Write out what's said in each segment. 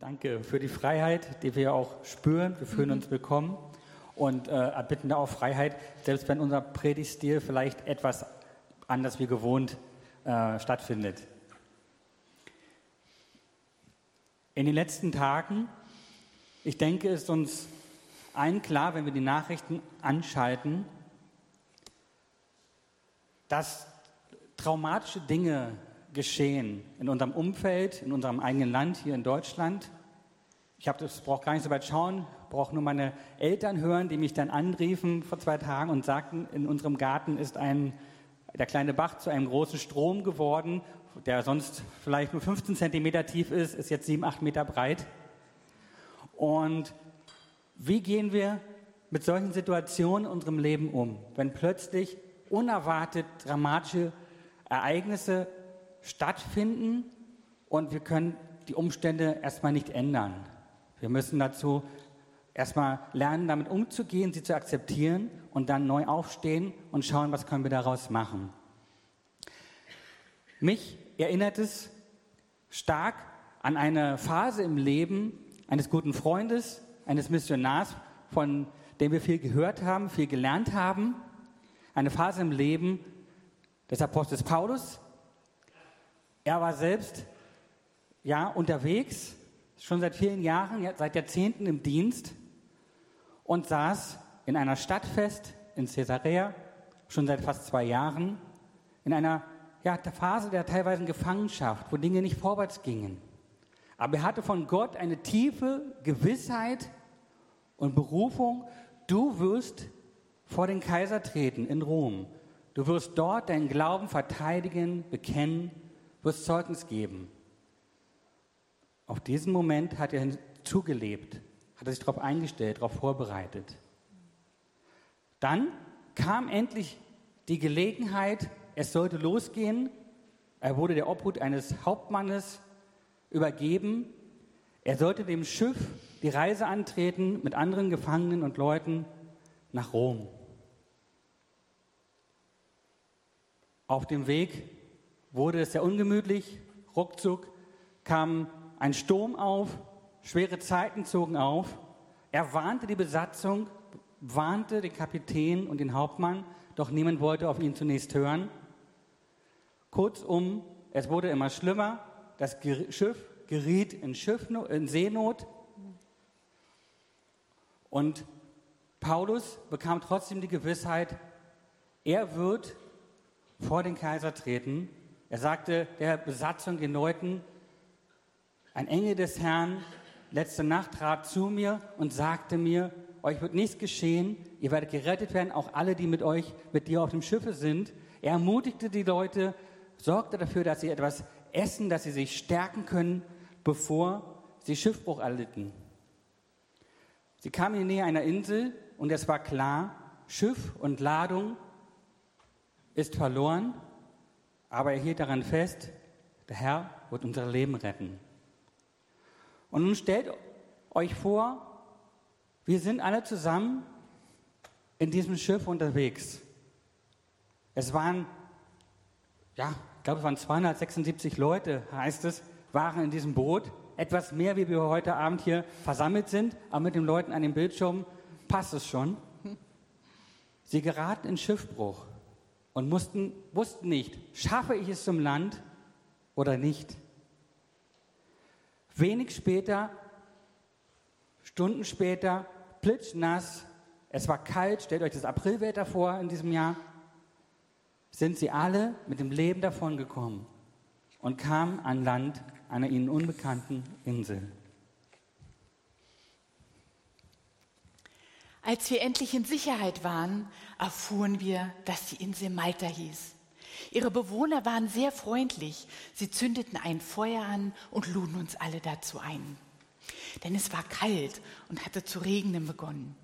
Danke für die Freiheit, die wir auch spüren. Wir fühlen mhm. uns willkommen und äh, erbitten da auch Freiheit, selbst wenn unser Predigtstil vielleicht etwas anders wie gewohnt äh, stattfindet. In den letzten Tagen, ich denke, ist uns allen klar, wenn wir die Nachrichten anschalten, dass traumatische Dinge geschehen in unserem Umfeld, in unserem eigenen Land, hier in Deutschland. Ich habe das brauche gar nicht so weit schauen, brauche nur meine Eltern hören, die mich dann anriefen vor zwei Tagen und sagten, in unserem Garten ist ein der kleine Bach zu einem großen Strom geworden, der sonst vielleicht nur 15 Zentimeter tief ist, ist jetzt sieben, acht Meter breit. Und wie gehen wir mit solchen Situationen in unserem Leben um, wenn plötzlich unerwartet dramatische Ereignisse stattfinden und wir können die Umstände erstmal nicht ändern. Wir müssen dazu erstmal lernen, damit umzugehen, sie zu akzeptieren und dann neu aufstehen und schauen, was können wir daraus machen. Mich erinnert es stark an eine Phase im Leben eines guten Freundes, eines Missionars, von dem wir viel gehört haben, viel gelernt haben. Eine Phase im Leben des Apostels Paulus, er war selbst ja unterwegs, schon seit vielen Jahren, seit Jahrzehnten im Dienst und saß in einer Stadt fest, in Caesarea, schon seit fast zwei Jahren, in einer ja, Phase der teilweise Gefangenschaft, wo Dinge nicht vorwärts gingen. Aber er hatte von Gott eine tiefe Gewissheit und Berufung, du wirst vor den Kaiser treten in Rom. Du wirst dort deinen Glauben verteidigen, bekennen wirst Zeugnis geben. Auf diesen Moment hat er zugelebt, hat er sich darauf eingestellt, darauf vorbereitet. Dann kam endlich die Gelegenheit, es sollte losgehen. Er wurde der Obhut eines Hauptmannes übergeben. Er sollte dem Schiff die Reise antreten mit anderen Gefangenen und Leuten nach Rom. Auf dem Weg wurde es sehr ungemütlich. Ruckzuck kam ein Sturm auf, schwere Zeiten zogen auf. Er warnte die Besatzung, warnte den Kapitän und den Hauptmann, doch niemand wollte auf ihn zunächst hören. Kurzum, es wurde immer schlimmer. Das Schiff geriet in, Schiffno in Seenot. Und Paulus bekam trotzdem die Gewissheit, er wird vor den Kaiser treten er sagte der Besatzung, den Leuten, ein Engel des Herrn letzte Nacht trat zu mir und sagte mir, euch wird nichts geschehen, ihr werdet gerettet werden, auch alle, die mit euch, mit dir auf dem Schiffe sind. Er ermutigte die Leute, sorgte dafür, dass sie etwas essen, dass sie sich stärken können, bevor sie Schiffbruch erlitten. Sie kamen in die Nähe einer Insel und es war klar, Schiff und Ladung ist verloren aber er hielt daran fest, der Herr wird unser Leben retten. Und nun stellt euch vor, wir sind alle zusammen in diesem Schiff unterwegs. Es waren, ja, ich glaube, es waren 276 Leute, heißt es, waren in diesem Boot. Etwas mehr, wie wir heute Abend hier versammelt sind, aber mit den Leuten an dem Bildschirm passt es schon. Sie geraten in Schiffbruch und mussten, wussten nicht, schaffe ich es zum Land oder nicht. Wenig später, Stunden später, plitschnass, es war kalt, stellt euch das Aprilwetter vor in diesem Jahr, sind sie alle mit dem Leben davongekommen und kamen an Land einer ihnen unbekannten Insel. Als wir endlich in Sicherheit waren, erfuhren wir, dass die Insel Malta hieß. Ihre Bewohner waren sehr freundlich. Sie zündeten ein Feuer an und luden uns alle dazu ein. Denn es war kalt und hatte zu regnen begonnen.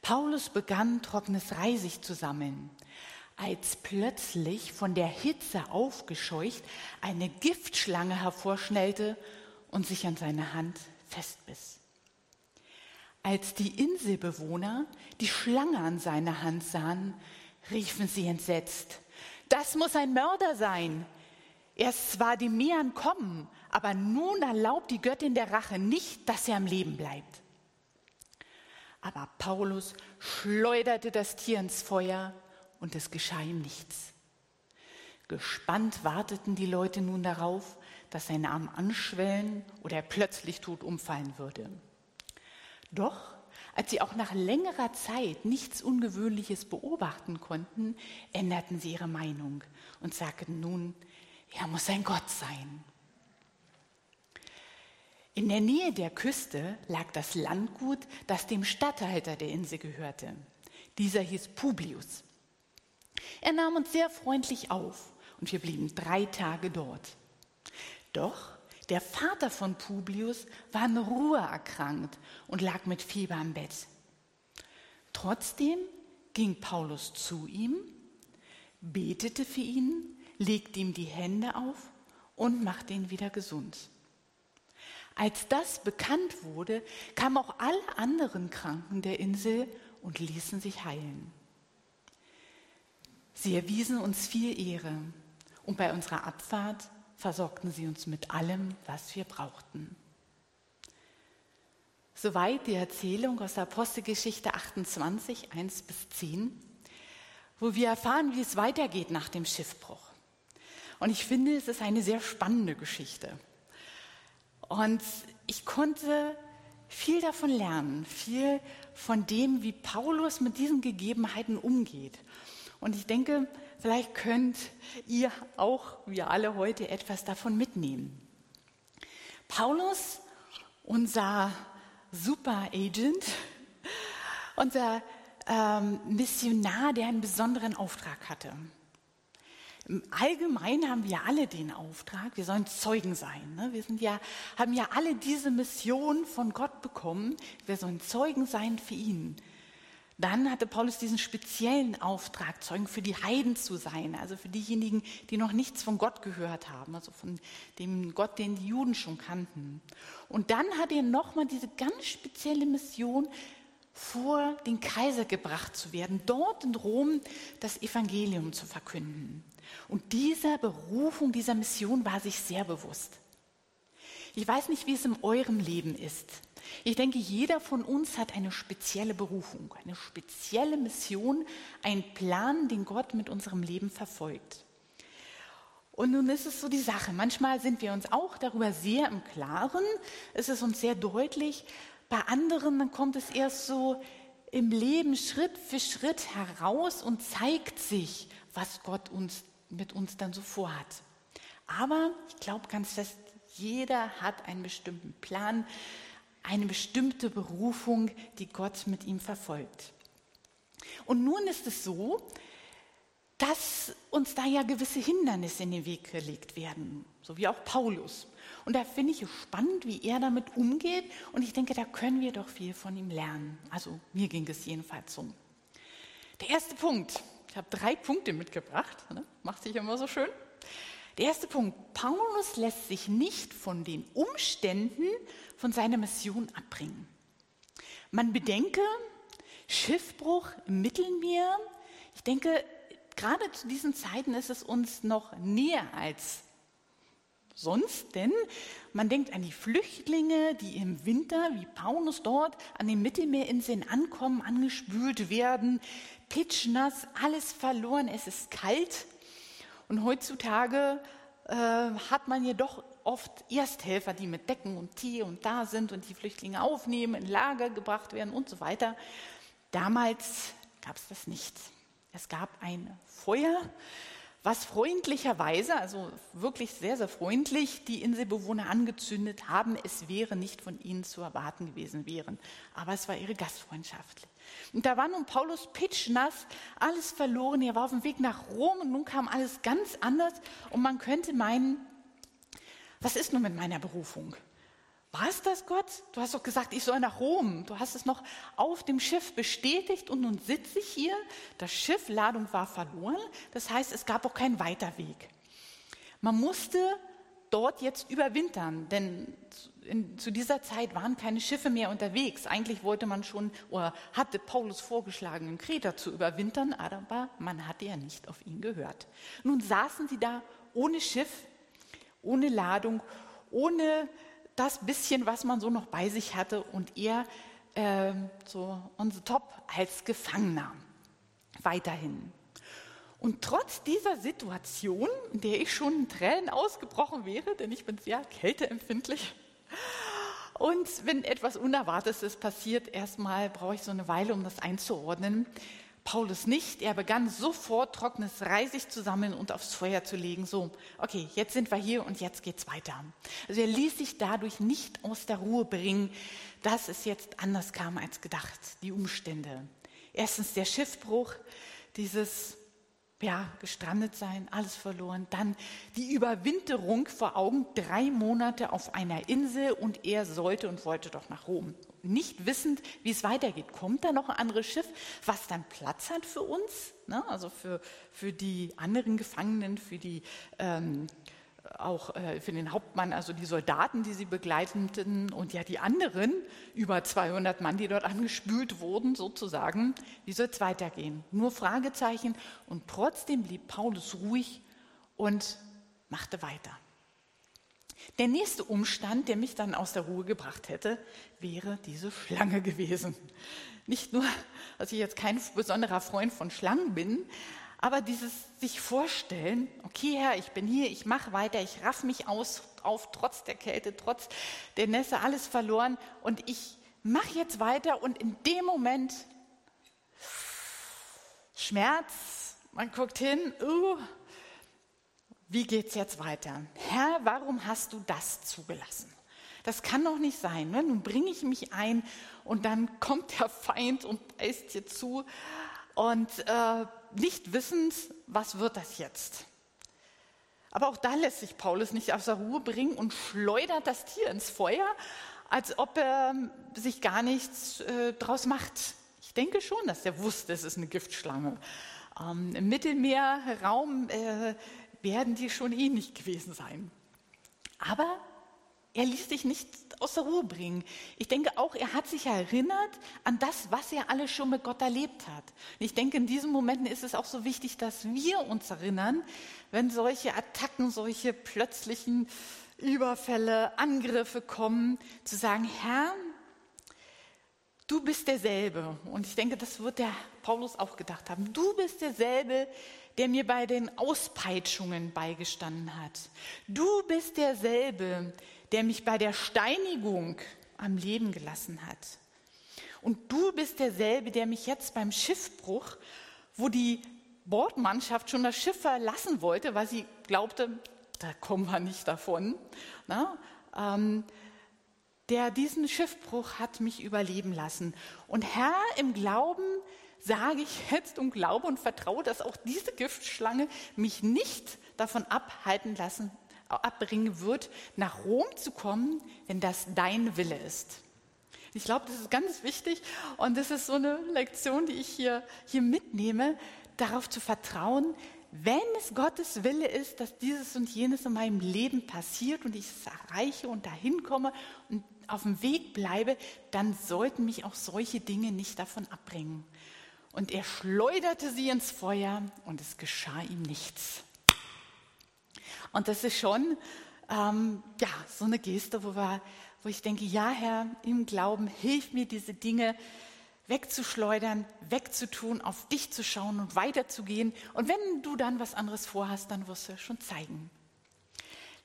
Paulus begann, trockenes Reisig zu sammeln, als plötzlich von der Hitze aufgescheucht eine Giftschlange hervorschnellte und sich an seine Hand festbiss. Als die Inselbewohner die Schlange an seiner Hand sahen, riefen sie entsetzt, das muss ein Mörder sein. Er ist zwar dem Meer entkommen, aber nun erlaubt die Göttin der Rache nicht, dass er am Leben bleibt. Aber Paulus schleuderte das Tier ins Feuer und es geschah ihm nichts. Gespannt warteten die Leute nun darauf, dass sein Arm anschwellen oder er plötzlich tot umfallen würde. Doch als sie auch nach längerer Zeit nichts Ungewöhnliches beobachten konnten, änderten sie ihre Meinung und sagten nun, er muss ein Gott sein. In der Nähe der Küste lag das Landgut, das dem Statthalter der Insel gehörte. Dieser hieß Publius. Er nahm uns sehr freundlich auf und wir blieben drei Tage dort. Doch der Vater von Publius war an Ruhe erkrankt und lag mit Fieber am Bett. Trotzdem ging Paulus zu ihm, betete für ihn, legte ihm die Hände auf und machte ihn wieder gesund. Als das bekannt wurde, kamen auch alle anderen Kranken der Insel und ließen sich heilen. Sie erwiesen uns viel Ehre und bei unserer Abfahrt versorgten sie uns mit allem, was wir brauchten. Soweit die Erzählung aus der Apostelgeschichte 28, 1 bis 10, wo wir erfahren, wie es weitergeht nach dem Schiffbruch. Und ich finde, es ist eine sehr spannende Geschichte. Und ich konnte viel davon lernen, viel von dem, wie Paulus mit diesen Gegebenheiten umgeht. Und ich denke, Vielleicht könnt ihr auch, wir alle heute, etwas davon mitnehmen. Paulus, unser Super Agent, unser ähm, Missionar, der einen besonderen Auftrag hatte. Im Allgemeinen haben wir alle den Auftrag, wir sollen Zeugen sein. Ne? Wir sind ja, haben ja alle diese Mission von Gott bekommen. Wir sollen Zeugen sein für ihn. Dann hatte Paulus diesen speziellen Auftrag, Zeugen für die Heiden zu sein, also für diejenigen, die noch nichts von Gott gehört haben, also von dem Gott, den die Juden schon kannten. Und dann hat er nochmal diese ganz spezielle Mission, vor den Kaiser gebracht zu werden, dort in Rom das Evangelium zu verkünden. Und dieser Berufung, dieser Mission war sich sehr bewusst. Ich weiß nicht, wie es in eurem Leben ist. Ich denke, jeder von uns hat eine spezielle Berufung, eine spezielle Mission, einen Plan, den Gott mit unserem Leben verfolgt. Und nun ist es so die Sache. Manchmal sind wir uns auch darüber sehr im Klaren. Es ist uns sehr deutlich. Bei anderen dann kommt es erst so im Leben Schritt für Schritt heraus und zeigt sich, was Gott uns, mit uns dann so vorhat. Aber ich glaube ganz fest, jeder hat einen bestimmten Plan, eine bestimmte Berufung, die Gott mit ihm verfolgt. Und nun ist es so, dass uns da ja gewisse Hindernisse in den Weg gelegt werden, so wie auch Paulus. Und da finde ich es spannend, wie er damit umgeht. Und ich denke, da können wir doch viel von ihm lernen. Also mir ging es jedenfalls so. Der erste Punkt, ich habe drei Punkte mitgebracht, ne? macht sich immer so schön. Der erste Punkt, Paulus lässt sich nicht von den Umständen von seiner Mission abbringen. Man bedenke, Schiffbruch im Mittelmeer. Ich denke, gerade zu diesen Zeiten ist es uns noch näher als sonst, denn man denkt an die Flüchtlinge, die im Winter, wie Paulus dort, an den Mittelmeerinseln ankommen, angespült werden, pitschnass, alles verloren, es ist kalt. Und heutzutage äh, hat man jedoch oft Ersthelfer, die mit Decken und Tee und da sind und die Flüchtlinge aufnehmen, in Lager gebracht werden und so weiter. Damals gab es das nicht. Es gab ein Feuer, was freundlicherweise, also wirklich sehr, sehr freundlich, die Inselbewohner angezündet haben. Es wäre nicht von ihnen zu erwarten gewesen wären, aber es war ihre Gastfreundschaft. Und da war nun Paulus pitschnass, alles verloren, er war auf dem Weg nach Rom und nun kam alles ganz anders und man könnte meinen, was ist nun mit meiner Berufung? War es das Gott? Du hast doch gesagt, ich soll nach Rom. Du hast es noch auf dem Schiff bestätigt und nun sitze ich hier. Das Schiff, Ladung war verloren. Das heißt, es gab auch keinen Weiterweg. Man musste dort jetzt überwintern, denn in, zu dieser Zeit waren keine Schiffe mehr unterwegs. Eigentlich wollte man schon oder hatte Paulus vorgeschlagen, in Kreta zu überwintern, aber man hatte ja nicht auf ihn gehört. Nun saßen sie da ohne Schiff ohne Ladung, ohne das bisschen, was man so noch bei sich hatte und er äh, so on the top als Gefangener weiterhin. Und trotz dieser Situation, in der ich schon in Tränen ausgebrochen wäre, denn ich bin sehr kälteempfindlich, und wenn etwas Unerwartetes passiert, erstmal brauche ich so eine Weile, um das einzuordnen. Paulus nicht. Er begann sofort trockenes Reisig zu sammeln und aufs Feuer zu legen. So, okay, jetzt sind wir hier und jetzt geht's weiter. Also er ließ sich dadurch nicht aus der Ruhe bringen, dass es jetzt anders kam als gedacht, die Umstände. Erstens der Schiffbruch, dieses ja, gestrandet sein, alles verloren. Dann die Überwinterung vor Augen, drei Monate auf einer Insel und er sollte und wollte doch nach Rom. Nicht wissend, wie es weitergeht. Kommt da noch ein anderes Schiff, was dann Platz hat für uns? Ne? Also für, für die anderen Gefangenen, für die ähm, auch äh, für den Hauptmann, also die Soldaten, die sie begleiteten und ja die anderen, über 200 Mann, die dort angespült wurden sozusagen, wie soll es weitergehen? Nur Fragezeichen und trotzdem blieb Paulus ruhig und machte weiter. Der nächste Umstand, der mich dann aus der Ruhe gebracht hätte, wäre diese Schlange gewesen. Nicht nur, dass ich jetzt kein besonderer Freund von Schlangen bin, aber dieses sich vorstellen, okay Herr, ich bin hier, ich mache weiter, ich raff mich aus, auf, trotz der Kälte, trotz der Nässe, alles verloren und ich mache jetzt weiter und in dem Moment Schmerz, man guckt hin, uh, wie geht's jetzt weiter? Herr, warum hast du das zugelassen? Das kann doch nicht sein. Ne? Nun bringe ich mich ein und dann kommt der Feind und beißt dir zu und äh, nicht wissend, was wird das jetzt. Aber auch da lässt sich Paulus nicht aus der Ruhe bringen und schleudert das Tier ins Feuer, als ob er sich gar nichts äh, draus macht. Ich denke schon, dass er wusste, es ist eine Giftschlange. Ähm, Im Mittelmeerraum äh, werden die schon ähnlich gewesen sein. Aber er ließ sich nicht aus der Ruhe bringen. Ich denke auch, er hat sich erinnert an das, was er alles schon mit Gott erlebt hat. Und ich denke, in diesen Momenten ist es auch so wichtig, dass wir uns erinnern, wenn solche Attacken, solche plötzlichen Überfälle, Angriffe kommen, zu sagen, Herr, du bist derselbe. Und ich denke, das wird der Paulus auch gedacht haben. Du bist derselbe, der mir bei den Auspeitschungen beigestanden hat. Du bist derselbe, der mich bei der Steinigung am Leben gelassen hat. Und du bist derselbe, der mich jetzt beim Schiffbruch, wo die Bordmannschaft schon das Schiff verlassen wollte, weil sie glaubte, da kommen wir nicht davon, na, ähm, der diesen Schiffbruch hat mich überleben lassen. Und Herr, im Glauben sage ich jetzt und glaube und vertraue, dass auch diese Giftschlange mich nicht davon abhalten lassen abbringen wird, nach Rom zu kommen, wenn das dein Wille ist. Ich glaube, das ist ganz wichtig und das ist so eine Lektion, die ich hier, hier mitnehme, darauf zu vertrauen, wenn es Gottes Wille ist, dass dieses und jenes in meinem Leben passiert und ich es erreiche und dahin komme und auf dem Weg bleibe, dann sollten mich auch solche Dinge nicht davon abbringen. Und er schleuderte sie ins Feuer und es geschah ihm nichts. Und das ist schon ähm, ja, so eine Geste, wo, wir, wo ich denke, ja Herr, im Glauben, hilf mir diese Dinge wegzuschleudern, wegzutun, auf dich zu schauen und weiterzugehen. Und wenn du dann was anderes vorhast, dann wirst du schon zeigen.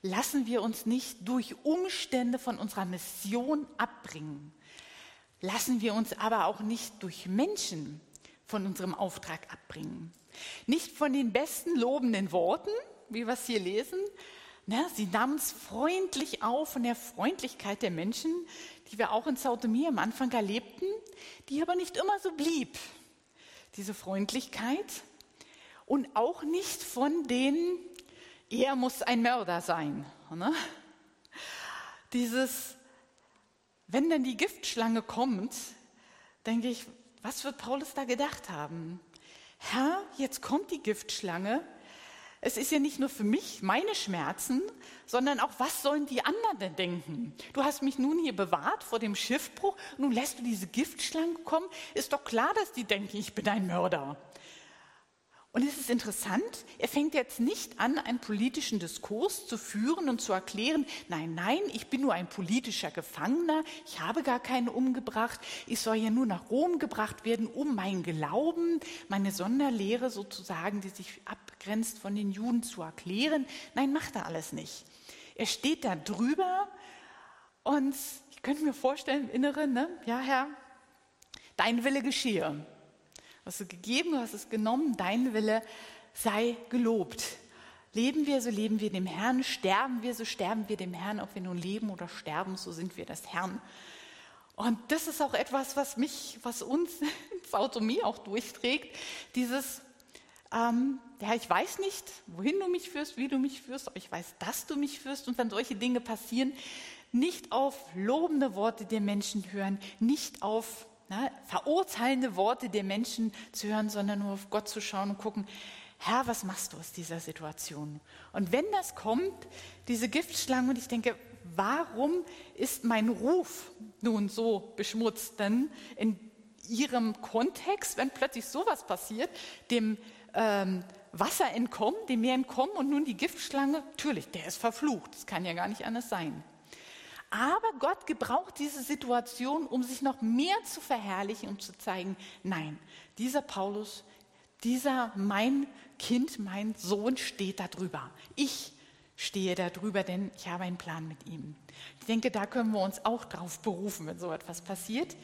Lassen wir uns nicht durch Umstände von unserer Mission abbringen. Lassen wir uns aber auch nicht durch Menschen von unserem Auftrag abbringen. Nicht von den besten lobenden Worten, wie wir es hier lesen. Ne, sie nahmen es freundlich auf von der Freundlichkeit der Menschen, die wir auch in Sautomie am Anfang erlebten, die aber nicht immer so blieb, diese Freundlichkeit. Und auch nicht von denen, er muss ein Mörder sein. Ne? Dieses, wenn dann die Giftschlange kommt, denke ich, was wird Paulus da gedacht haben? Herr, jetzt kommt die Giftschlange es ist ja nicht nur für mich meine Schmerzen, sondern auch, was sollen die anderen denn denken? Du hast mich nun hier bewahrt vor dem Schiffbruch, nun lässt du diese Giftschlange kommen. Ist doch klar, dass die denken, ich bin ein Mörder. Und es ist interessant, er fängt jetzt nicht an, einen politischen Diskurs zu führen und zu erklären, nein, nein, ich bin nur ein politischer Gefangener, ich habe gar keinen umgebracht, ich soll ja nur nach Rom gebracht werden, um meinen Glauben, meine Sonderlehre sozusagen, die sich abgrenzt von den Juden, zu erklären. Nein, macht er alles nicht. Er steht da drüber und ich könnte mir vorstellen im Inneren, ne? ja Herr, dein Wille geschehe. Du hast es gegeben, du hast es genommen, dein Wille sei gelobt. Leben wir, so leben wir dem Herrn. Sterben wir, so sterben wir dem Herrn. Ob wir nun leben oder sterben, so sind wir das Herrn. Und das ist auch etwas, was mich, was uns ins Automie auch durchträgt. Dieses, ähm, ja, ich weiß nicht, wohin du mich führst, wie du mich führst, aber ich weiß, dass du mich führst. Und wenn solche Dinge passieren, nicht auf lobende Worte der Menschen hören, nicht auf ne, verurteilende Worte der Menschen zu hören, sondern nur auf Gott zu schauen und gucken, Herr, was machst du aus dieser Situation? Und wenn das kommt, diese Giftschlange, und ich denke, warum ist mein Ruf nun so beschmutzt? Denn in ihrem Kontext, wenn plötzlich sowas passiert, dem ähm, Wasser entkommen, dem Meer entkommen und nun die Giftschlange, natürlich, der ist verflucht, das kann ja gar nicht anders sein. Aber Gott gebraucht diese Situation, um sich noch mehr zu verherrlichen und zu zeigen, nein, dieser Paulus, dieser mein Kind, mein Sohn steht da drüber. Ich stehe da drüber, denn ich habe einen Plan mit ihm. Ich denke, da können wir uns auch drauf berufen, wenn so etwas passiert.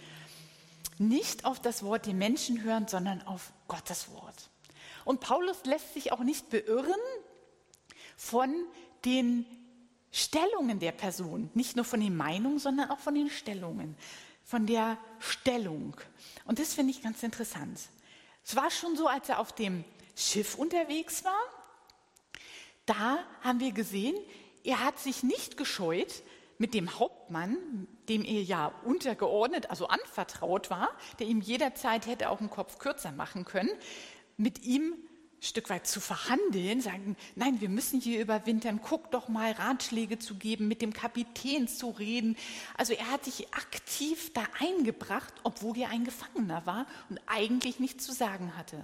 Nicht auf das Wort der Menschen hören, sondern auf Gottes Wort. Und Paulus lässt sich auch nicht beirren von den Stellungen der Person, nicht nur von den Meinungen, sondern auch von den Stellungen, von der Stellung. Und das finde ich ganz interessant. Es war schon so, als er auf dem Schiff unterwegs war, da haben wir gesehen, er hat sich nicht gescheut, mit dem Hauptmann, dem er ja untergeordnet, also anvertraut war, der ihm jederzeit hätte auch einen Kopf kürzer machen können, mit ihm Stück weit zu verhandeln, sagen, nein, wir müssen hier überwintern, guck doch mal, Ratschläge zu geben, mit dem Kapitän zu reden. Also er hat sich aktiv da eingebracht, obwohl er ein Gefangener war und eigentlich nichts zu sagen hatte.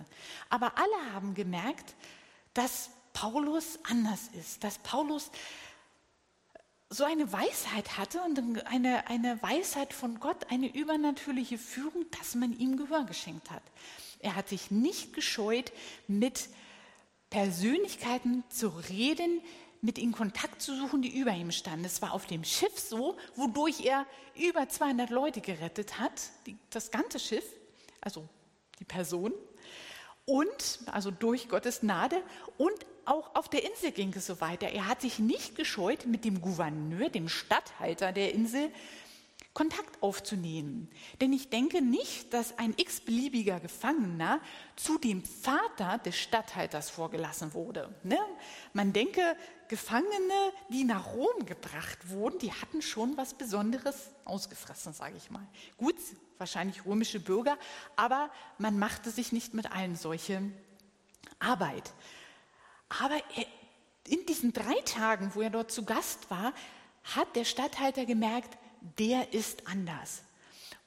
Aber alle haben gemerkt, dass Paulus anders ist, dass Paulus so eine Weisheit hatte und eine, eine Weisheit von Gott, eine übernatürliche Führung, dass man ihm Gehör geschenkt hat. Er hat sich nicht gescheut, mit Persönlichkeiten zu reden, mit ihnen Kontakt zu suchen, die über ihm standen. Es war auf dem Schiff so, wodurch er über 200 Leute gerettet hat, die, das ganze Schiff, also die Person, und also durch Gottes Gnade und auch auf der Insel ging es so weiter. Er hat sich nicht gescheut, mit dem Gouverneur, dem Statthalter der Insel, Kontakt aufzunehmen. Denn ich denke nicht, dass ein x-beliebiger Gefangener zu dem Vater des Statthalters vorgelassen wurde. Ne? Man denke, Gefangene, die nach Rom gebracht wurden, die hatten schon was Besonderes ausgefressen, sage ich mal. Gut, wahrscheinlich römische Bürger, aber man machte sich nicht mit allen solche Arbeit. Aber in diesen drei Tagen, wo er dort zu Gast war, hat der Statthalter gemerkt, der ist anders.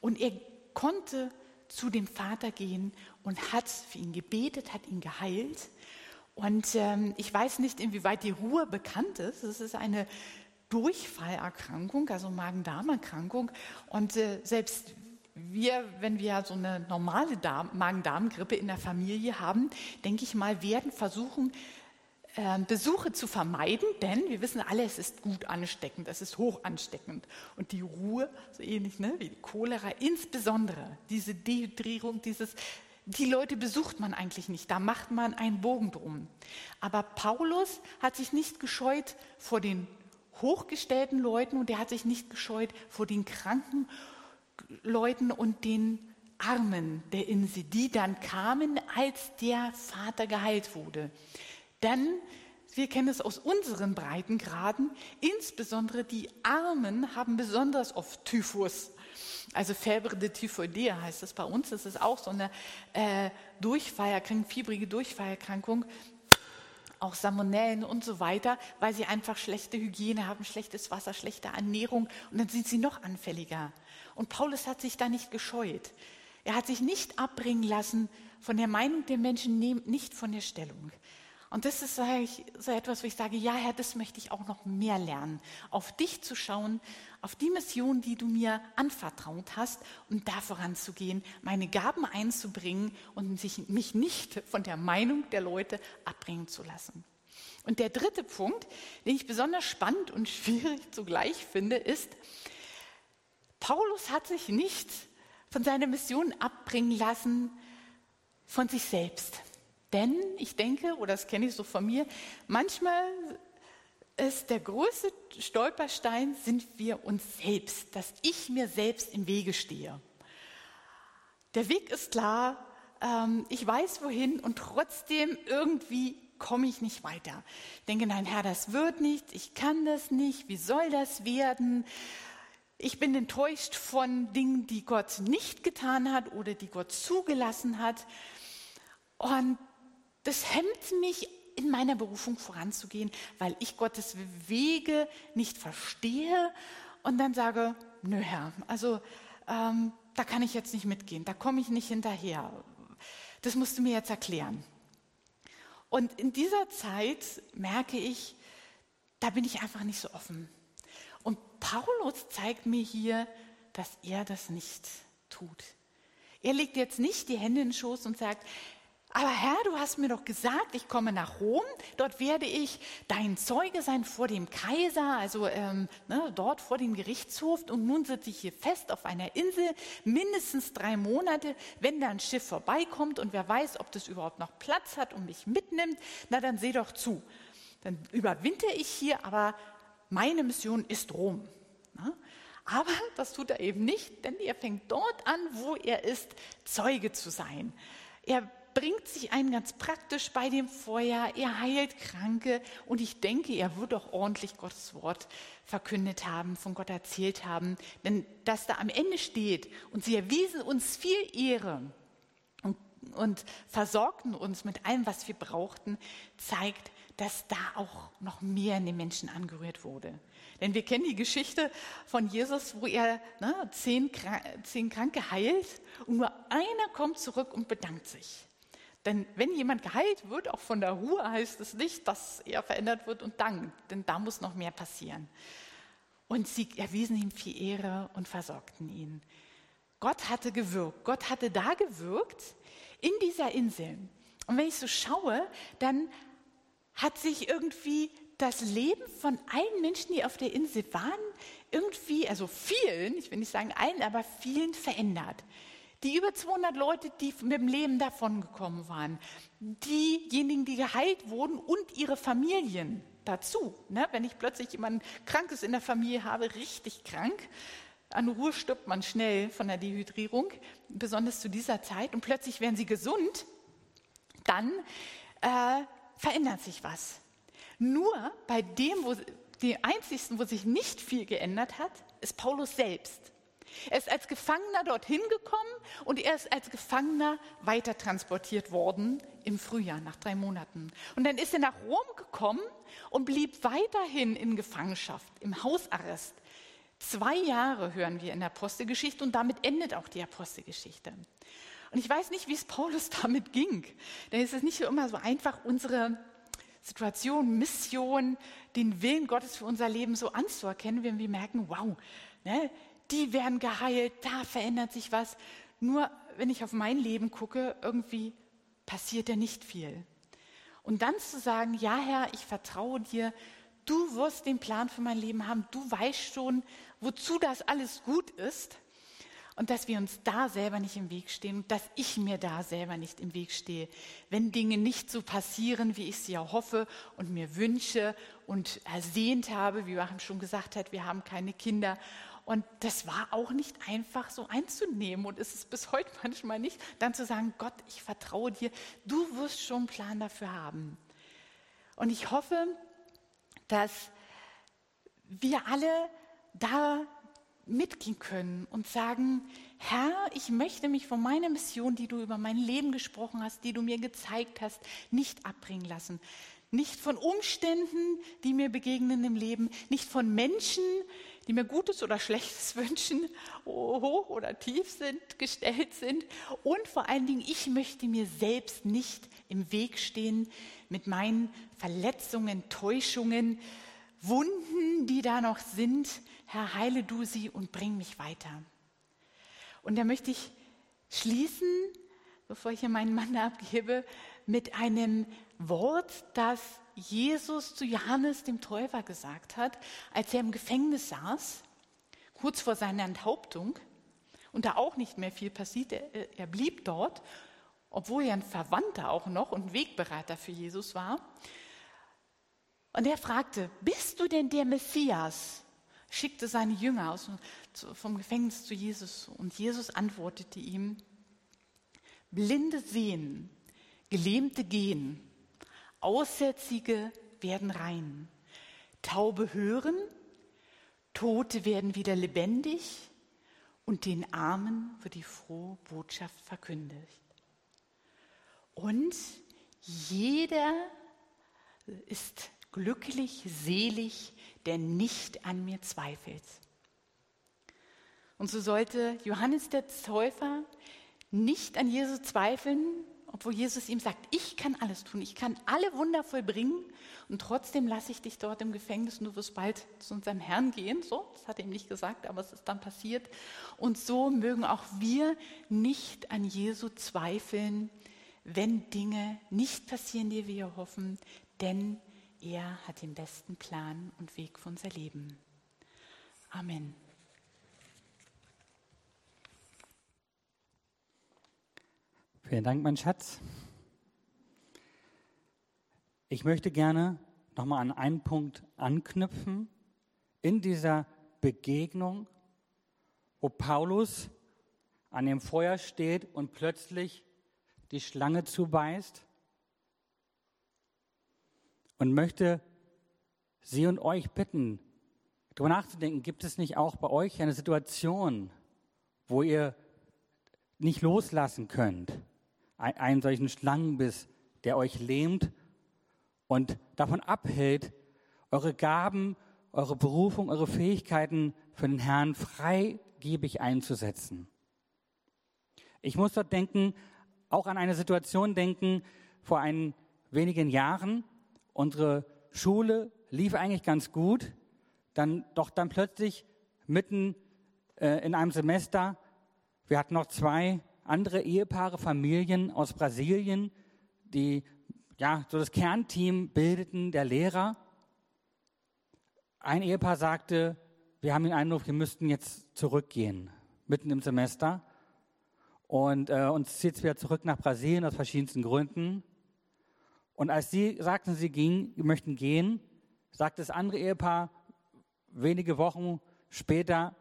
Und er konnte zu dem Vater gehen und hat für ihn gebetet, hat ihn geheilt. Und ähm, ich weiß nicht, inwieweit die Ruhe bekannt ist. Es ist eine Durchfallerkrankung, also Magen-Darm-Erkrankung. Und äh, selbst wir, wenn wir so eine normale Magen-Darm-Grippe in der Familie haben, denke ich mal, werden versuchen, Besuche zu vermeiden, denn wir wissen alle, es ist gut ansteckend, es ist hoch ansteckend. Und die Ruhe, so ähnlich ne, wie die Cholera, insbesondere diese Dehydrierung, dieses, die Leute besucht man eigentlich nicht, da macht man einen Bogen drum. Aber Paulus hat sich nicht gescheut vor den hochgestellten Leuten und er hat sich nicht gescheut vor den kranken Leuten und den Armen der Insel, die dann kamen, als der Vater geheilt wurde. Denn wir kennen es aus unseren Breitengraden, insbesondere die Armen haben besonders oft Typhus. Also Febre de Typhoidea heißt es bei uns. Das ist auch so eine äh, Durchfallerkrankung, fiebrige Durchfallerkrankung, auch Salmonellen und so weiter, weil sie einfach schlechte Hygiene haben, schlechtes Wasser, schlechte Ernährung und dann sind sie noch anfälliger. Und Paulus hat sich da nicht gescheut. Er hat sich nicht abbringen lassen von der Meinung der Menschen nicht von der Stellung. Und das ist so etwas, wo ich sage, ja Herr, das möchte ich auch noch mehr lernen. Auf dich zu schauen, auf die Mission, die du mir anvertraut hast, um da voranzugehen, meine Gaben einzubringen und mich nicht von der Meinung der Leute abbringen zu lassen. Und der dritte Punkt, den ich besonders spannend und schwierig zugleich finde, ist, Paulus hat sich nicht von seiner Mission abbringen lassen von sich selbst. Denn ich denke, oder das kenne ich so von mir, manchmal ist der größte Stolperstein, sind wir uns selbst, dass ich mir selbst im Wege stehe. Der Weg ist klar, ähm, ich weiß wohin und trotzdem irgendwie komme ich nicht weiter. Ich denke, nein, Herr, das wird nicht, ich kann das nicht, wie soll das werden? Ich bin enttäuscht von Dingen, die Gott nicht getan hat oder die Gott zugelassen hat. Und das hemmt mich in meiner Berufung voranzugehen, weil ich Gottes Wege nicht verstehe und dann sage, nö Herr, also ähm, da kann ich jetzt nicht mitgehen, da komme ich nicht hinterher. Das musst du mir jetzt erklären. Und in dieser Zeit merke ich, da bin ich einfach nicht so offen. Und Paulus zeigt mir hier, dass er das nicht tut. Er legt jetzt nicht die Hände in den Schoß und sagt, aber Herr, du hast mir doch gesagt, ich komme nach Rom, dort werde ich dein Zeuge sein vor dem Kaiser, also ähm, ne, dort vor dem Gerichtshof. Und nun sitze ich hier fest auf einer Insel, mindestens drei Monate. Wenn da ein Schiff vorbeikommt und wer weiß, ob das überhaupt noch Platz hat und mich mitnimmt, na dann seh doch zu. Dann überwinter ich hier, aber meine Mission ist Rom. Ne? Aber das tut er eben nicht, denn er fängt dort an, wo er ist, Zeuge zu sein. Er bringt sich ein ganz praktisch bei dem Feuer, er heilt Kranke und ich denke, er wird auch ordentlich Gottes Wort verkündet haben, von Gott erzählt haben. Denn dass da am Ende steht und sie erwiesen uns viel Ehre und, und versorgten uns mit allem, was wir brauchten, zeigt, dass da auch noch mehr in den Menschen angerührt wurde. Denn wir kennen die Geschichte von Jesus, wo er ne, zehn, zehn Kranke heilt und nur einer kommt zurück und bedankt sich. Denn wenn jemand geheilt wird, auch von der Ruhe, heißt es nicht, dass er verändert wird und dankt, denn da muss noch mehr passieren. Und sie erwiesen ihm viel Ehre und versorgten ihn. Gott hatte gewirkt. Gott hatte da gewirkt in dieser Insel. Und wenn ich so schaue, dann hat sich irgendwie das Leben von allen Menschen, die auf der Insel waren, irgendwie, also vielen, ich will nicht sagen allen, aber vielen verändert. Die über 200 Leute, die mit dem Leben davongekommen waren, diejenigen, die geheilt wurden und ihre Familien dazu. Ne? Wenn ich plötzlich jemanden Krankes in der Familie habe, richtig krank, an Ruhe stirbt man schnell von der Dehydrierung, besonders zu dieser Zeit, und plötzlich werden sie gesund, dann äh, verändert sich was. Nur bei dem, wo, die einzigsten, wo sich nicht viel geändert hat, ist Paulus selbst. Er ist als Gefangener dorthin gekommen und er ist als Gefangener weiter transportiert worden im Frühjahr, nach drei Monaten. Und dann ist er nach Rom gekommen und blieb weiterhin in Gefangenschaft, im Hausarrest. Zwei Jahre hören wir in der Apostelgeschichte und damit endet auch die Apostelgeschichte. Und ich weiß nicht, wie es Paulus damit ging. Denn es ist nicht immer so einfach, unsere Situation, Mission, den Willen Gottes für unser Leben so anzuerkennen, wenn wir merken, wow, ne, die werden geheilt, da verändert sich was. Nur wenn ich auf mein Leben gucke, irgendwie passiert ja nicht viel. Und dann zu sagen, ja Herr, ich vertraue dir, du wirst den Plan für mein Leben haben, du weißt schon, wozu das alles gut ist. Und dass wir uns da selber nicht im Weg stehen und dass ich mir da selber nicht im Weg stehe, wenn Dinge nicht so passieren, wie ich sie ja hoffe und mir wünsche und ersehnt habe, wie Joachim schon gesagt hat, wir haben keine Kinder und das war auch nicht einfach so einzunehmen und ist es bis heute manchmal nicht, dann zu sagen, Gott, ich vertraue dir, du wirst schon einen Plan dafür haben. Und ich hoffe, dass wir alle da mitgehen können und sagen, Herr, ich möchte mich von meiner Mission, die du über mein Leben gesprochen hast, die du mir gezeigt hast, nicht abbringen lassen. Nicht von Umständen, die mir begegnen im Leben, nicht von Menschen, die mir Gutes oder Schlechtes wünschen, hoch oder tief sind, gestellt sind. Und vor allen Dingen, ich möchte mir selbst nicht im Weg stehen mit meinen Verletzungen, Täuschungen, Wunden, die da noch sind. Herr, heile du sie und bring mich weiter. Und da möchte ich schließen, bevor ich hier meinen Mann abgebe, mit einem Wort, das Jesus zu Johannes dem Täufer gesagt hat, als er im Gefängnis saß, kurz vor seiner Enthauptung, und da auch nicht mehr viel passiert. Er, er blieb dort, obwohl er ein Verwandter auch noch und Wegbereiter für Jesus war. Und er fragte, bist du denn der Messias? Schickte seine Jünger aus, vom Gefängnis zu Jesus. Und Jesus antwortete ihm, Blinde sehen, Gelähmte gehen, Aussätzige werden rein, Taube hören, Tote werden wieder lebendig und den Armen wird die frohe Botschaft verkündigt. Und jeder ist glücklich, selig, der nicht an mir zweifelt. Und so sollte Johannes der Täufer nicht an Jesus zweifeln, obwohl Jesus ihm sagt, ich kann alles tun, ich kann alle Wunder vollbringen und trotzdem lasse ich dich dort im Gefängnis und du wirst bald zu unserem Herrn gehen. So, das hat er ihm nicht gesagt, aber es ist dann passiert. Und so mögen auch wir nicht an Jesu zweifeln, wenn Dinge nicht passieren, die wir hoffen, denn er hat den besten Plan und Weg für unser Leben. Amen. Vielen Dank, mein Schatz. Ich möchte gerne nochmal an einen Punkt anknüpfen in dieser Begegnung, wo Paulus an dem Feuer steht und plötzlich die Schlange zubeißt und möchte Sie und euch bitten, darüber nachzudenken, gibt es nicht auch bei euch eine Situation, wo ihr nicht loslassen könnt? Einen solchen Schlangenbiss, der euch lähmt und davon abhält, eure Gaben, eure Berufung, eure Fähigkeiten für den Herrn freigebig einzusetzen. Ich muss dort denken, auch an eine Situation denken, vor ein, wenigen Jahren, unsere Schule lief eigentlich ganz gut, dann doch dann plötzlich mitten äh, in einem Semester, wir hatten noch zwei andere Ehepaare, Familien aus Brasilien, die ja so das Kernteam bildeten der Lehrer. Ein Ehepaar sagte, wir haben den Eindruck, wir müssten jetzt zurückgehen, mitten im Semester. Und äh, uns zieht es wieder zurück nach Brasilien aus verschiedensten Gründen. Und als sie sagten, sie ging, möchten gehen, sagte das andere Ehepaar wenige Wochen später,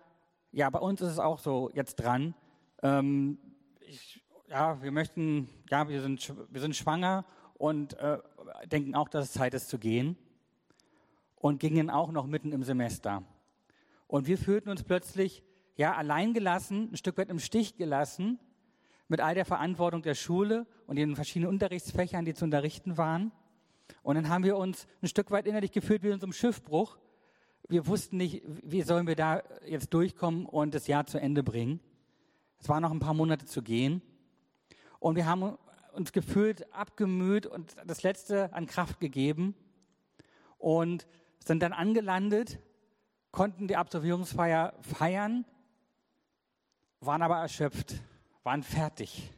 ja, bei uns ist es auch so jetzt dran. Ähm, ich, ja, wir möchten, ja, wir sind, wir sind schwanger und äh, denken auch, dass es Zeit ist zu gehen. Und gingen auch noch mitten im Semester. Und wir fühlten uns plötzlich, ja, alleingelassen, ein Stück weit im Stich gelassen, mit all der Verantwortung der Schule und den verschiedenen Unterrichtsfächern, die zu unterrichten waren. Und dann haben wir uns ein Stück weit innerlich gefühlt wie in einem Schiffbruch. Wir wussten nicht, wie sollen wir da jetzt durchkommen und das Jahr zu Ende bringen. Es waren noch ein paar Monate zu gehen. Und wir haben uns gefühlt abgemüht und das Letzte an Kraft gegeben und sind dann angelandet, konnten die Absolvierungsfeier feiern, waren aber erschöpft, waren fertig.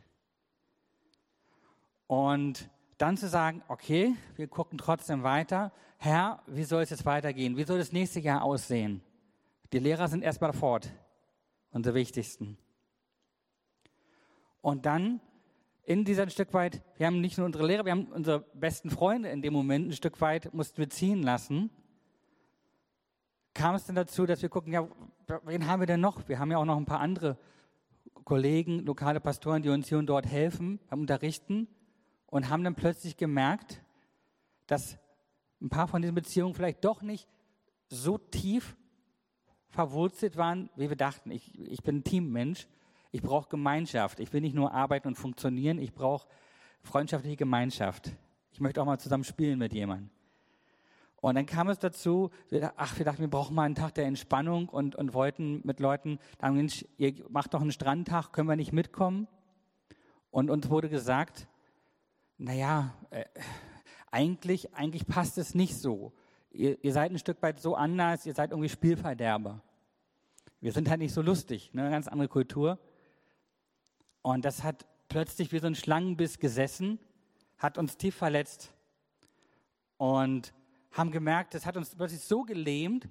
Und dann zu sagen, okay, wir gucken trotzdem weiter. Herr, wie soll es jetzt weitergehen? Wie soll das nächste Jahr aussehen? Die Lehrer sind erstmal fort, unsere wichtigsten. Und dann in dieser ein Stück weit, wir haben nicht nur unsere Lehrer, wir haben unsere besten Freunde in dem Moment ein Stück weit mussten wir ziehen lassen. Kam es dann dazu, dass wir gucken, ja, wen haben wir denn noch? Wir haben ja auch noch ein paar andere Kollegen, lokale Pastoren, die uns hier und dort helfen beim Unterrichten und haben dann plötzlich gemerkt, dass ein paar von diesen Beziehungen vielleicht doch nicht so tief verwurzelt waren, wie wir dachten. Ich, ich bin ein Teammensch ich brauche Gemeinschaft. Ich will nicht nur arbeiten und funktionieren, ich brauche freundschaftliche Gemeinschaft. Ich möchte auch mal zusammen spielen mit jemandem. Und dann kam es dazu, ach, wir dachten, wir brauchen mal einen Tag der Entspannung und, und wollten mit Leuten, dann, Mensch, ihr macht doch einen Strandtag, können wir nicht mitkommen? Und uns wurde gesagt, naja, äh, eigentlich, eigentlich passt es nicht so. Ihr, ihr, seid ein Stück weit so anders, ihr seid irgendwie Spielverderber. Wir sind halt nicht so lustig, ne? eine ganz andere Kultur. Und das hat plötzlich wie so ein Schlangenbiss gesessen, hat uns tief verletzt. Und haben gemerkt, das hat uns plötzlich so gelähmt,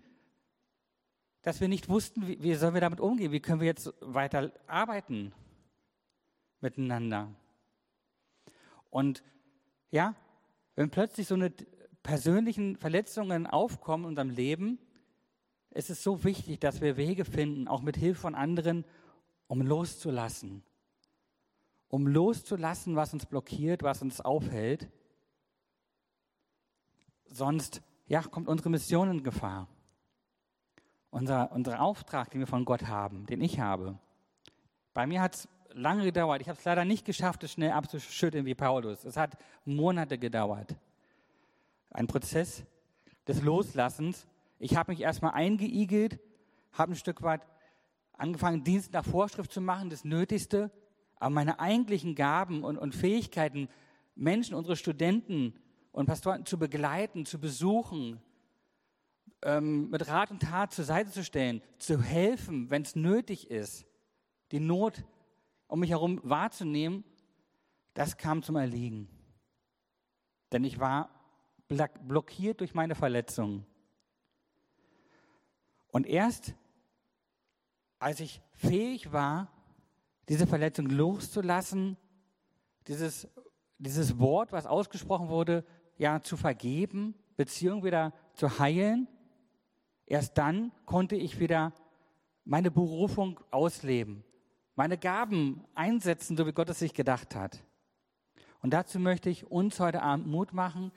dass wir nicht wussten, wie, wie sollen wir damit umgehen, wie können wir jetzt weiter arbeiten miteinander. Und ja, wenn plötzlich so eine persönlichen Verletzungen aufkommen in unserem Leben, ist es so wichtig, dass wir Wege finden, auch mit Hilfe von anderen, um loszulassen. Um loszulassen, was uns blockiert, was uns aufhält Sonst ja, kommt unsere Mission in Gefahr. Unser, unser Auftrag, den wir von Gott haben, den ich habe. Bei mir hat es lange gedauert. Ich habe es leider nicht geschafft, es schnell abzuschütteln wie Paulus. Es hat Monate gedauert. Ein Prozess des Loslassens. Ich habe mich erstmal eingeigelt, habe ein Stück weit angefangen, Dienst nach Vorschrift zu machen, das Nötigste. Aber meine eigentlichen Gaben und, und Fähigkeiten, Menschen, unsere Studenten, und Pastoren zu begleiten, zu besuchen, ähm, mit Rat und Tat zur Seite zu stellen, zu helfen, wenn es nötig ist, die Not um mich herum wahrzunehmen, das kam zum Erliegen. Denn ich war blockiert durch meine Verletzungen. Und erst als ich fähig war, diese Verletzung loszulassen, dieses, dieses Wort, was ausgesprochen wurde, ja zu vergeben, Beziehung wieder zu heilen. Erst dann konnte ich wieder meine Berufung ausleben, meine Gaben einsetzen, so wie Gott es sich gedacht hat. Und dazu möchte ich uns heute Abend Mut machen,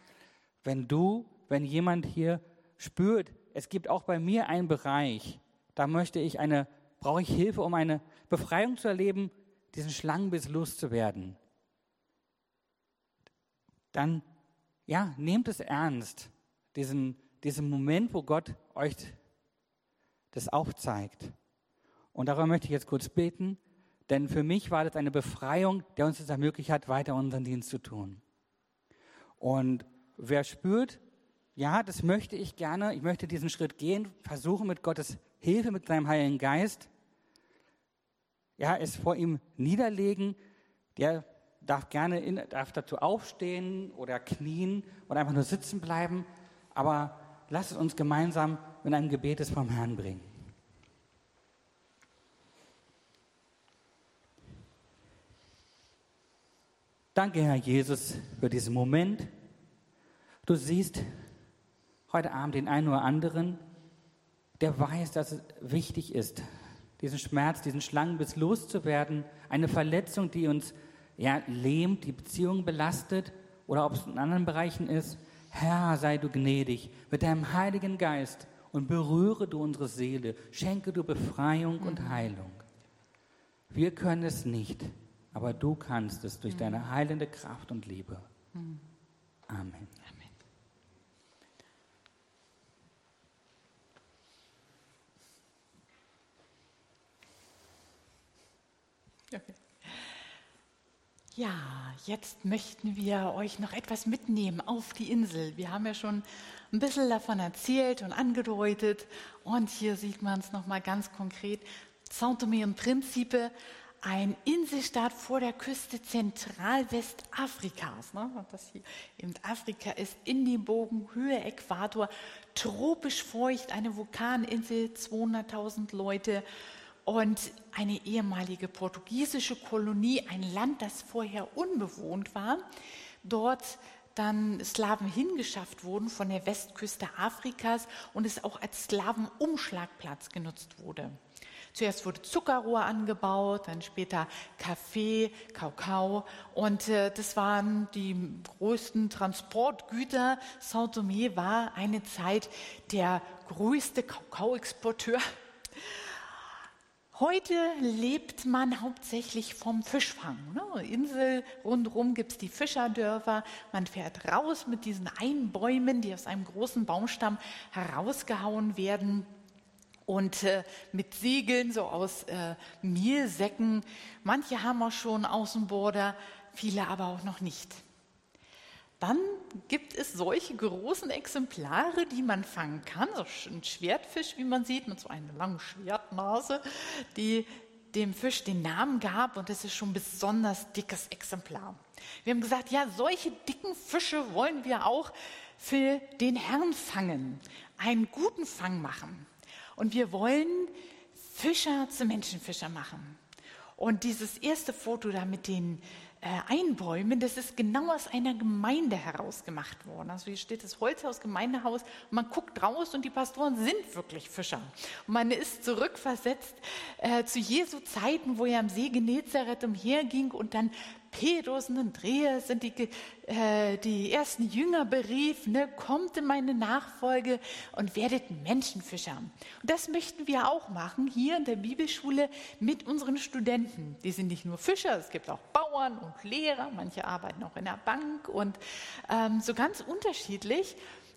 wenn du, wenn jemand hier spürt, es gibt auch bei mir einen Bereich, da möchte ich eine, brauche ich Hilfe, um eine Befreiung zu erleben, diesen Schlangenbiss loszuwerden. Dann ja, nehmt es ernst, diesen, diesen Moment, wo Gott euch das aufzeigt. Und darüber möchte ich jetzt kurz beten, denn für mich war das eine Befreiung, der uns es ermöglicht hat, weiter unseren Dienst zu tun. Und wer spürt, ja, das möchte ich gerne, ich möchte diesen Schritt gehen, versuchen mit Gottes Hilfe, mit seinem Heiligen Geist, ja, es vor ihm niederlegen, der darf gerne in, darf dazu aufstehen oder knien oder einfach nur sitzen bleiben, aber lasst uns gemeinsam mit einem Gebet es vom Herrn bringen. Danke, Herr Jesus, für diesen Moment. Du siehst heute Abend den einen oder anderen, der weiß, dass es wichtig ist, diesen Schmerz, diesen Schlangenbiss loszuwerden, eine Verletzung, die uns ja, lähmt, die Beziehung belastet oder ob es in anderen Bereichen ist. Herr, sei du gnädig mit deinem Heiligen Geist und berühre du unsere Seele, schenke du Befreiung und Heilung. Wir können es nicht, aber du kannst es durch deine heilende Kraft und Liebe. Amen. Amen. Okay. Ja, jetzt möchten wir euch noch etwas mitnehmen auf die Insel. Wir haben ja schon ein bisschen davon erzählt und angedeutet. Und hier sieht man es nochmal ganz konkret. Saint-Tomé und Principe, ein Inselstaat vor der Küste Zentralwestafrikas. Ne? Das hier eben Afrika ist in dem Bogen, Höhe Äquator, tropisch feucht, eine Vulkaninsel, 200.000 Leute und eine ehemalige portugiesische Kolonie, ein Land, das vorher unbewohnt war, dort dann Slawen hingeschafft wurden von der Westküste Afrikas und es auch als Slawenumschlagplatz genutzt wurde. Zuerst wurde Zuckerrohr angebaut, dann später Kaffee, Kakao und äh, das waren die größten Transportgüter. Saint-Tomé war eine Zeit der größte Kakaoexporteur Heute lebt man hauptsächlich vom Fischfang. Ne? Insel rundherum gibt es die Fischerdörfer. Man fährt raus mit diesen Einbäumen, die aus einem großen Baumstamm herausgehauen werden. Und äh, mit Segeln, so aus äh, Mehlsäcken. Manche haben auch schon Außenborder, viele aber auch noch nicht. Dann gibt es solche großen Exemplare, die man fangen kann. So ein Schwertfisch, wie man sieht, mit so einer langen Schwertnase, die dem Fisch den Namen gab. Und das ist schon ein besonders dickes Exemplar. Wir haben gesagt, ja, solche dicken Fische wollen wir auch für den Herrn fangen, einen guten Fang machen. Und wir wollen Fischer zu Menschenfischer machen. Und dieses erste Foto da mit den Einbäumen, das ist genau aus einer Gemeinde heraus gemacht worden. Also hier steht das Holzhaus, Gemeindehaus, man guckt raus und die Pastoren sind wirklich Fischer. Und man ist zurückversetzt äh, zu Jesu Zeiten, wo er am See Genezareth umherging und dann Petrus und Andreas sind die, äh, die ersten Jünger berief, ne, kommt in meine Nachfolge und werdet Menschenfischer. Und das möchten wir auch machen hier in der Bibelschule mit unseren Studenten. Die sind nicht nur Fischer, es gibt auch Bauern und Lehrer, manche arbeiten auch in der Bank und ähm, so ganz unterschiedlich.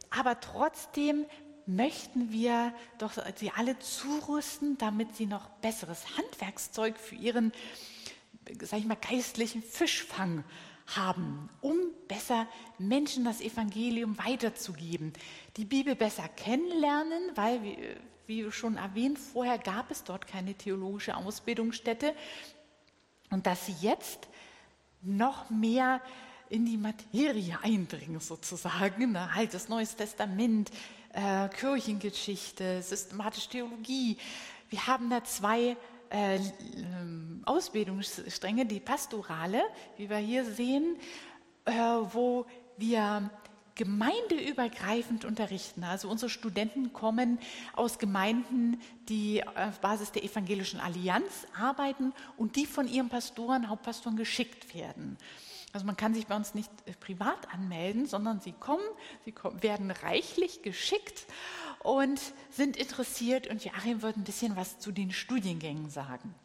Aber trotzdem möchten wir doch sie alle zurüsten, damit sie noch besseres Handwerkszeug für ihren sag ich mal, geistlichen Fischfang haben, um besser Menschen das Evangelium weiterzugeben, die Bibel besser kennenlernen, weil, wie, schon erwähnt, vorher gab es dort keine theologische Ausbildungsstätte und dass sie jetzt noch mehr in die Materie eindringen, sozusagen, ne? Altes, Neues Testament, äh, Kirchengeschichte, systematische Theologie. Wir haben da zwei äh, ähm, Ausbildungsstränge, die pastorale, wie wir hier sehen, äh, wo wir gemeindeübergreifend unterrichten. Also unsere Studenten kommen aus Gemeinden, die auf Basis der evangelischen Allianz arbeiten und die von ihren Pastoren, Hauptpastoren geschickt werden. Also man kann sich bei uns nicht äh, privat anmelden, sondern sie kommen, sie kommen, werden reichlich geschickt und sind interessiert. Und Joachim wird ein bisschen was zu den Studiengängen sagen.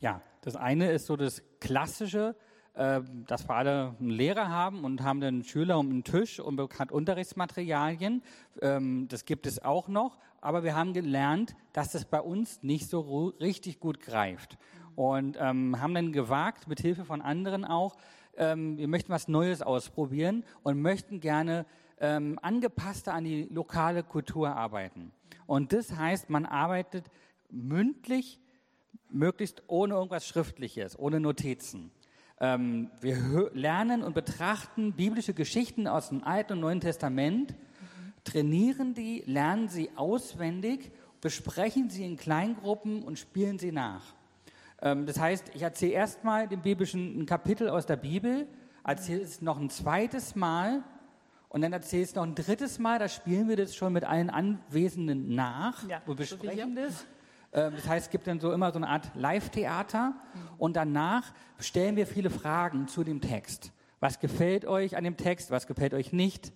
Ja, das eine ist so das Klassische, äh, dass wir alle einen Lehrer haben und haben dann Schüler um den Tisch und bekannt Unterrichtsmaterialien. Ähm, das gibt es auch noch, aber wir haben gelernt, dass das bei uns nicht so richtig gut greift. Und ähm, haben dann gewagt, mit Hilfe von anderen auch, ähm, wir möchten was Neues ausprobieren und möchten gerne ähm, angepasster an die lokale Kultur arbeiten. Und das heißt, man arbeitet mündlich, möglichst ohne irgendwas Schriftliches, ohne Notizen. Ähm, wir lernen und betrachten biblische Geschichten aus dem Alten und Neuen Testament, trainieren die, lernen sie auswendig, besprechen sie in Kleingruppen und spielen sie nach. Ähm, das heißt, ich erzähle erstmal den biblischen ein Kapitel aus der Bibel, erzähle es noch ein zweites Mal und dann erzähle ich es noch ein drittes Mal. Da spielen wir das schon mit allen Anwesenden nach ja, und besprechen so das. Ähm, das heißt, es gibt dann so immer so eine Art Live-Theater mhm. und danach stellen wir viele Fragen zu dem Text. Was gefällt euch an dem Text? Was gefällt euch nicht?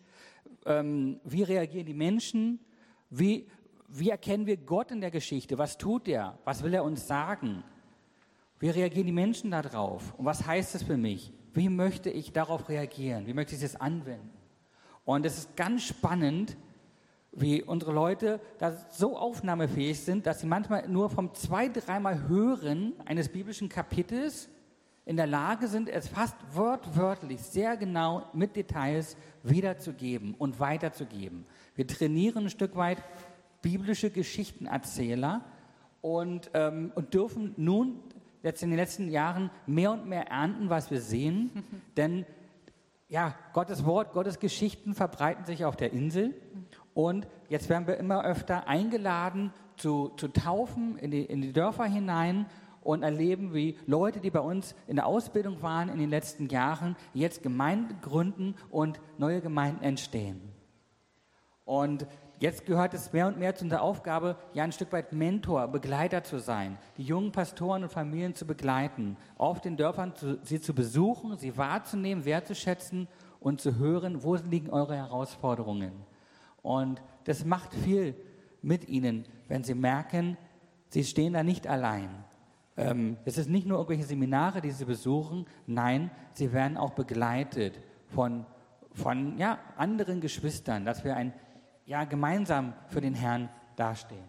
Ähm, wie reagieren die Menschen? Wie, wie erkennen wir Gott in der Geschichte? Was tut er? Was will er uns sagen? Wie reagieren die Menschen darauf? Und was heißt es für mich? Wie möchte ich darauf reagieren? Wie möchte ich es anwenden? Und es ist ganz spannend, wie unsere Leute da so aufnahmefähig sind, dass sie manchmal nur vom zwei, dreimal Hören eines biblischen Kapitels in der Lage sind, es fast wortwörtlich, sehr genau mit Details wiederzugeben und weiterzugeben. Wir trainieren ein Stück weit biblische Geschichtenerzähler und, ähm, und dürfen nun jetzt in den letzten Jahren mehr und mehr ernten, was wir sehen. Denn ja, Gottes Wort, Gottes Geschichten verbreiten sich auf der Insel. Und jetzt werden wir immer öfter eingeladen zu, zu taufen in die, in die Dörfer hinein und erleben, wie Leute, die bei uns in der Ausbildung waren in den letzten Jahren, jetzt Gemeinden gründen und neue Gemeinden entstehen. Und Jetzt gehört es mehr und mehr zu unserer Aufgabe, ja ein Stück weit Mentor, Begleiter zu sein, die jungen Pastoren und Familien zu begleiten, auf den Dörfern zu, sie zu besuchen, sie wahrzunehmen, wertzuschätzen und zu hören, wo liegen eure Herausforderungen. Und das macht viel mit ihnen, wenn sie merken, sie stehen da nicht allein. Ähm, es ist nicht nur irgendwelche Seminare, die sie besuchen, nein, sie werden auch begleitet von, von ja, anderen Geschwistern, dass wir ein, ja, gemeinsam für den Herrn dastehen.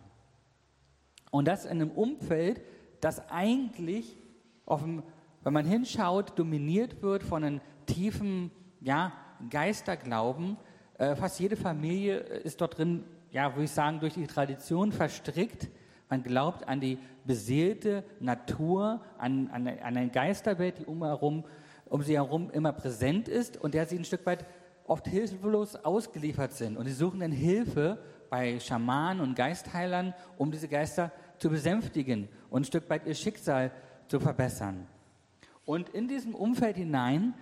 Und das in einem Umfeld, das eigentlich, dem, wenn man hinschaut, dominiert wird von einem tiefen ja, Geisterglauben. Äh, fast jede Familie ist dort drin, ja, würde ich sagen, durch die Tradition verstrickt. Man glaubt an die beseelte Natur, an, an, an eine Geisterwelt, die um, herum, um sie herum immer präsent ist und der sie ein Stück weit oft hilflos ausgeliefert sind. Und sie suchen dann Hilfe bei Schamanen und Geistheilern, um diese Geister zu besänftigen und ein Stück weit ihr Schicksal zu verbessern. Und in diesem Umfeld hinein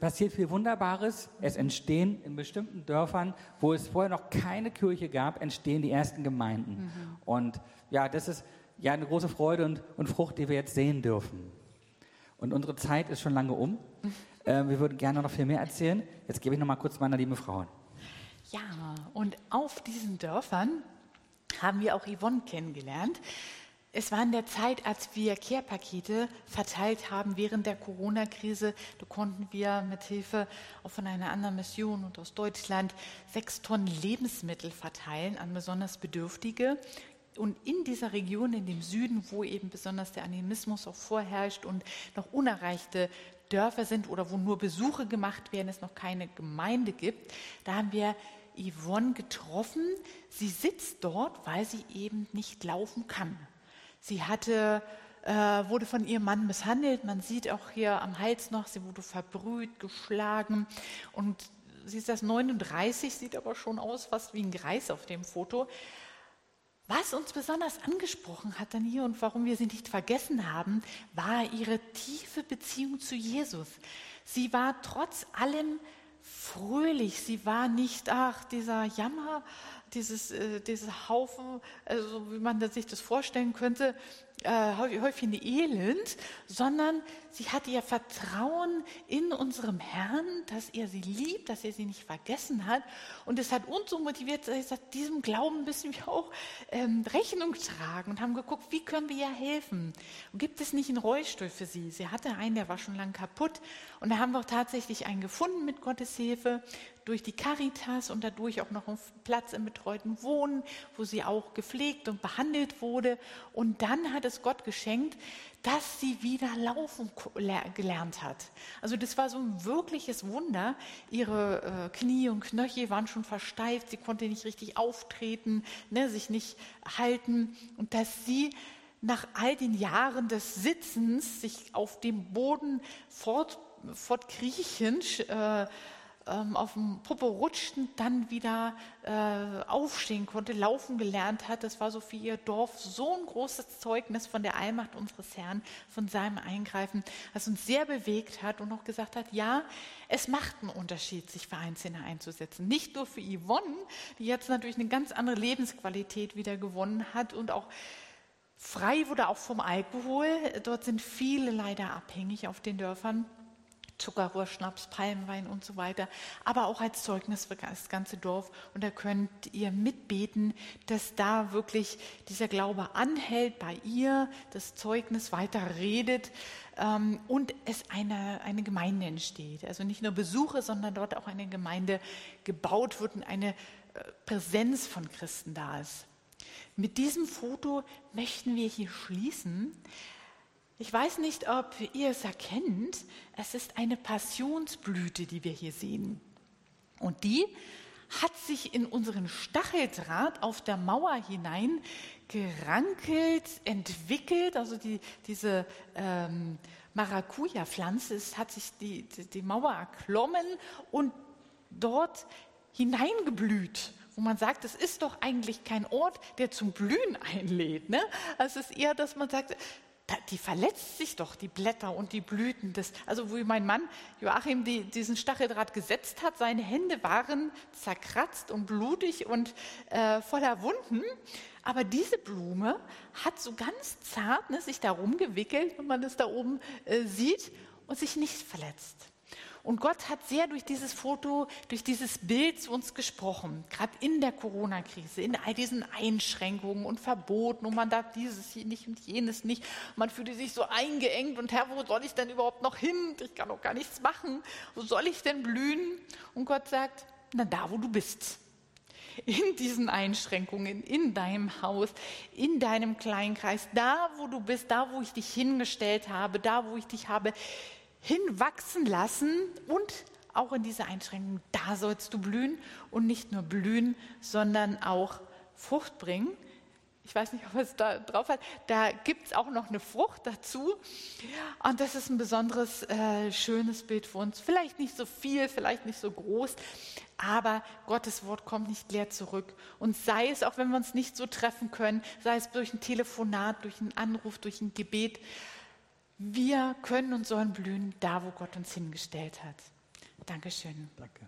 passiert viel Wunderbares. Es entstehen in bestimmten Dörfern, wo es vorher noch keine Kirche gab, entstehen die ersten Gemeinden. Mhm. Und ja, das ist ja eine große Freude und, und Frucht, die wir jetzt sehen dürfen. Und unsere Zeit ist schon lange um. Äh, wir würden gerne noch viel mehr erzählen. Jetzt gebe ich noch mal kurz meiner lieben Frau. Ja, und auf diesen Dörfern haben wir auch Yvonne kennengelernt. Es war in der Zeit, als wir Care-Pakete verteilt haben während der Corona-Krise. Da konnten wir mit Hilfe auch von einer anderen Mission und aus Deutschland sechs Tonnen Lebensmittel verteilen an besonders Bedürftige. Und in dieser Region, in dem Süden, wo eben besonders der Animismus auch vorherrscht und noch unerreichte Dörfer sind oder wo nur Besuche gemacht werden, es noch keine Gemeinde gibt, da haben wir Yvonne getroffen. Sie sitzt dort, weil sie eben nicht laufen kann. Sie hatte, äh, wurde von ihrem Mann misshandelt. Man sieht auch hier am Hals noch, sie wurde verbrüht, geschlagen. Und sie ist das 39, sieht aber schon aus fast wie ein Greis auf dem Foto. Was uns besonders angesprochen hat dann hier und warum wir sie nicht vergessen haben, war ihre tiefe Beziehung zu Jesus. Sie war trotz allem fröhlich. Sie war nicht, ach, dieser Jammer, dieses, äh, dieser Haufen, also wie man sich das vorstellen könnte, äh, Häufchen Elend, sondern sie hat ihr Vertrauen in unserem Herrn, dass er sie liebt, dass er sie nicht vergessen hat. Und es hat uns so motiviert, dass ich gesagt, diesem Glauben müssen wir auch ähm, Rechnung tragen und haben geguckt, wie können wir ihr helfen? Und gibt es nicht einen Rollstuhl für sie? Sie hatte einen, der war schon lang kaputt. Und da haben wir auch tatsächlich einen gefunden mit Gottes Hilfe durch die Caritas und dadurch auch noch einen Platz im betreuten Wohnen, wo sie auch gepflegt und behandelt wurde. Und dann hat es Gott geschenkt, dass sie wieder laufen gelernt hat. Also das war so ein wirkliches Wunder. Ihre äh, Knie und Knöchel waren schon versteift, sie konnte nicht richtig auftreten, ne, sich nicht halten. Und dass sie nach all den Jahren des Sitzens sich auf dem Boden fort, fortkriechen, äh, ähm, auf dem Popo rutschten, dann wieder äh, aufstehen konnte, laufen gelernt hat. Das war so für ihr Dorf so ein großes Zeugnis von der Allmacht unseres Herrn, von seinem Eingreifen, das uns sehr bewegt hat und auch gesagt hat, ja, es macht einen Unterschied, sich für Einzelne einzusetzen. Nicht nur für Yvonne, die jetzt natürlich eine ganz andere Lebensqualität wieder gewonnen hat und auch frei wurde auch vom Alkohol. Dort sind viele leider abhängig auf den Dörfern. Zuckerrohr, Schnaps, Palmwein und so weiter, aber auch als Zeugnis für das ganze Dorf. Und da könnt ihr mitbeten, dass da wirklich dieser Glaube anhält bei ihr, das Zeugnis weiter redet ähm, und es eine, eine Gemeinde entsteht. Also nicht nur Besuche, sondern dort auch eine Gemeinde gebaut wird und eine äh, Präsenz von Christen da ist. Mit diesem Foto möchten wir hier schließen. Ich weiß nicht, ob ihr es erkennt. Es ist eine Passionsblüte, die wir hier sehen. Und die hat sich in unseren Stacheldraht auf der Mauer hinein gerankelt, entwickelt. Also die, diese ähm, Maracuja-Pflanze hat sich die, die, die Mauer erklommen und dort hineingeblüht wo man sagt, es ist doch eigentlich kein Ort, der zum Blühen einlädt. Ne? Also es ist eher, dass man sagt, die verletzt sich doch, die Blätter und die Blüten. Des, also wo mein Mann Joachim die, diesen Stacheldraht gesetzt hat, seine Hände waren zerkratzt und blutig und äh, voller Wunden. Aber diese Blume hat so ganz zart ne, sich darum gewickelt, wenn man es da oben äh, sieht, und sich nicht verletzt. Und Gott hat sehr durch dieses Foto, durch dieses Bild zu uns gesprochen, gerade in der Corona-Krise, in all diesen Einschränkungen und Verboten und man darf dieses hier nicht und jenes nicht. Man fühlte sich so eingeengt und Herr, wo soll ich denn überhaupt noch hin? Ich kann doch gar nichts machen. Wo soll ich denn blühen? Und Gott sagt, na da, wo du bist. In diesen Einschränkungen, in deinem Haus, in deinem Kleinkreis, da, wo du bist, da, wo ich dich hingestellt habe, da, wo ich dich habe hinwachsen lassen und auch in dieser Einschränkung, da sollst du blühen und nicht nur blühen, sondern auch Frucht bringen. Ich weiß nicht, ob es da drauf hat. Da gibt es auch noch eine Frucht dazu. Und das ist ein besonderes, äh, schönes Bild für uns. Vielleicht nicht so viel, vielleicht nicht so groß, aber Gottes Wort kommt nicht leer zurück. Und sei es, auch wenn wir uns nicht so treffen können, sei es durch ein Telefonat, durch einen Anruf, durch ein Gebet, wir können und sollen blühen da, wo Gott uns hingestellt hat. Dankeschön. Danke.